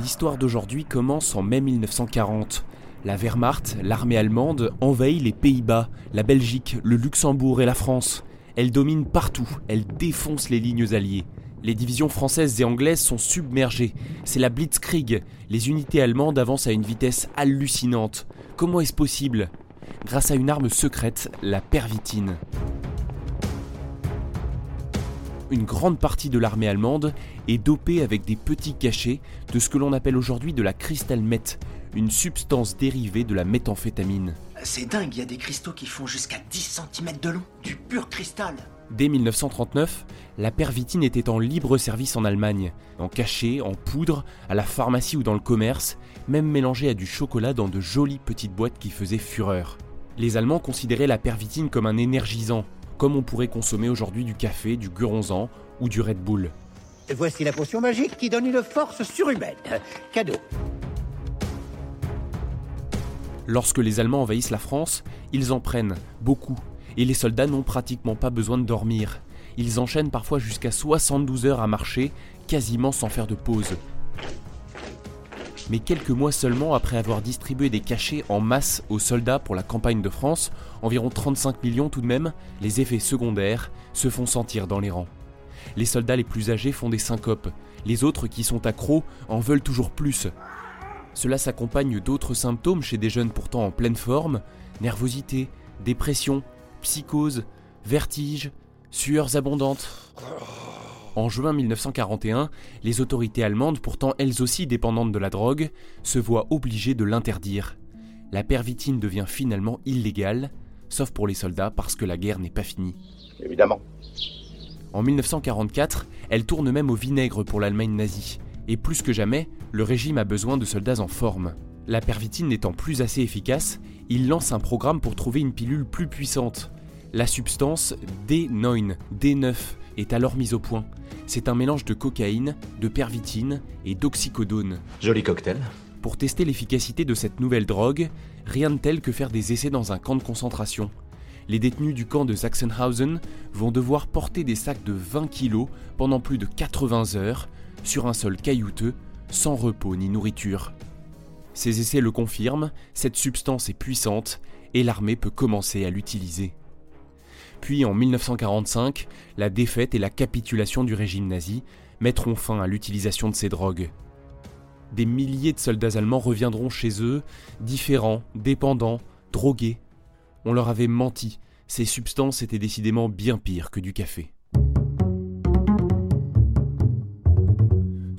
L'histoire d'aujourd'hui commence en mai 1940. La Wehrmacht, l'armée allemande, envahit les Pays-Bas, la Belgique, le Luxembourg et la France. Elle domine partout, elle défonce les lignes alliées. Les divisions françaises et anglaises sont submergées. C'est la Blitzkrieg. Les unités allemandes avancent à une vitesse hallucinante. Comment est-ce possible? Grâce à une arme secrète, la pervitine. Une grande partie de l'armée allemande est dopée avec des petits cachets de ce que l'on appelle aujourd'hui de la crystal meth, une substance dérivée de la méthamphétamine. C'est dingue, il y a des cristaux qui font jusqu'à 10 cm de long, du pur cristal. Dès 1939, la pervitine était en libre service en Allemagne, en cachet, en poudre, à la pharmacie ou dans le commerce, même mélangée à du chocolat dans de jolies petites boîtes qui faisaient fureur. Les Allemands considéraient la pervitine comme un énergisant, comme on pourrait consommer aujourd'hui du café, du guronzan ou du Red Bull. Voici la potion magique qui donne une force surhumaine. Cadeau. Lorsque les Allemands envahissent la France, ils en prennent beaucoup, et les soldats n'ont pratiquement pas besoin de dormir. Ils enchaînent parfois jusqu'à 72 heures à marcher, quasiment sans faire de pause. Mais quelques mois seulement après avoir distribué des cachets en masse aux soldats pour la campagne de France, environ 35 millions tout de même, les effets secondaires se font sentir dans les rangs. Les soldats les plus âgés font des syncopes, les autres qui sont accros en veulent toujours plus. Cela s'accompagne d'autres symptômes chez des jeunes pourtant en pleine forme, nervosité, dépression, psychose, vertige, sueurs abondantes. En juin 1941, les autorités allemandes, pourtant elles aussi dépendantes de la drogue, se voient obligées de l'interdire. La pervitine devient finalement illégale, sauf pour les soldats parce que la guerre n'est pas finie. Évidemment. En 1944, elle tourne même au vinaigre pour l'Allemagne nazie, et plus que jamais, le régime a besoin de soldats en forme. La pervitine n'étant plus assez efficace, il lance un programme pour trouver une pilule plus puissante. La substance D9, D9 est alors mise au point. C'est un mélange de cocaïne, de pervitine et d'oxycodone. Joli cocktail. Pour tester l'efficacité de cette nouvelle drogue, rien de tel que faire des essais dans un camp de concentration. Les détenus du camp de Sachsenhausen vont devoir porter des sacs de 20 kilos pendant plus de 80 heures sur un sol caillouteux, sans repos ni nourriture. Ces essais le confirment, cette substance est puissante et l'armée peut commencer à l'utiliser. Puis en 1945, la défaite et la capitulation du régime nazi mettront fin à l'utilisation de ces drogues. Des milliers de soldats allemands reviendront chez eux, différents, dépendants, drogués. On leur avait menti, ces substances étaient décidément bien pires que du café.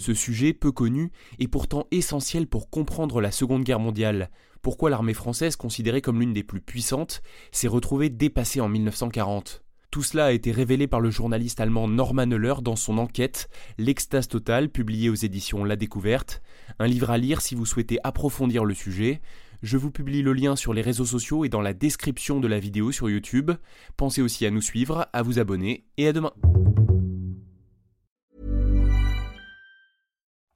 Ce sujet, peu connu, est pourtant essentiel pour comprendre la Seconde Guerre mondiale, pourquoi l'armée française, considérée comme l'une des plus puissantes, s'est retrouvée dépassée en 1940. Tout cela a été révélé par le journaliste allemand Norman Euler dans son enquête L'extase totale, publiée aux éditions La Découverte, un livre à lire si vous souhaitez approfondir le sujet. Je vous publie le lien sur les réseaux sociaux et dans la description de la vidéo sur YouTube. Pensez aussi à nous suivre, à vous abonner et à demain.